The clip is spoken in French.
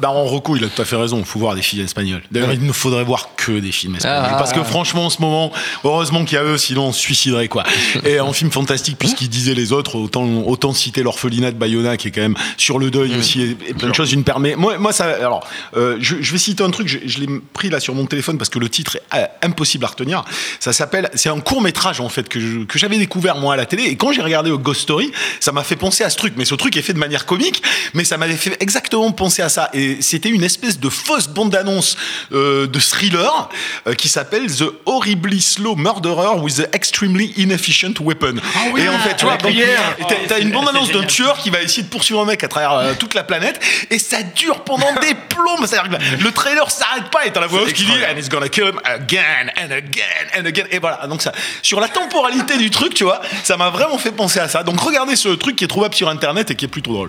Bah en Rocco, il a tout à fait raison. Il faut voir des films espagnols. D'ailleurs, il ne faudrait voir que des films espagnols. Ah. parce que franchement, en ce moment, heureusement qu'il y a eux, sinon on se suiciderait quoi. Et en film fantastique, puisqu'ils disaient les autres, autant autant citer l'orphelinat de Bayona qui est quand même sur le deuil aussi et, et plein de choses. Une permet. Moi, moi ça. Alors, euh, je, je vais citer un truc. Je, je l'ai pris là sur mon téléphone parce que le titre est euh, impossible à retenir. Ça s'appelle. C'est un court métrage en fait que je- que j'avais découvert moi à la télé. Et quand j'ai regardé Ghost Story, ça m'a fait penser à ce truc. Mais ce truc est fait de manière comique, mais ça m'avait fait exactement penser à ça. Et c'était une espèce de fausse bande-annonce euh, de thriller euh, qui s'appelle The Horribly Slow Murderer with the Extremely Inefficient Weapon. et en fait, tu vois, t'as- t'as une bande-annonce d'un tueur qui va essayer de poursuivre un mec à travers euh, toute la planète et ça dure pendant des que le trailer s'arrête pas et t'as la voix qui dit and it's gonna come again and again and again. Et voilà. Donc ça, sur la temporalité du truc, tu vois, ça m'a vraiment fait penser à ça. Donc regardez ce truc qui est trouvable sur internet et qui est plutôt drôle.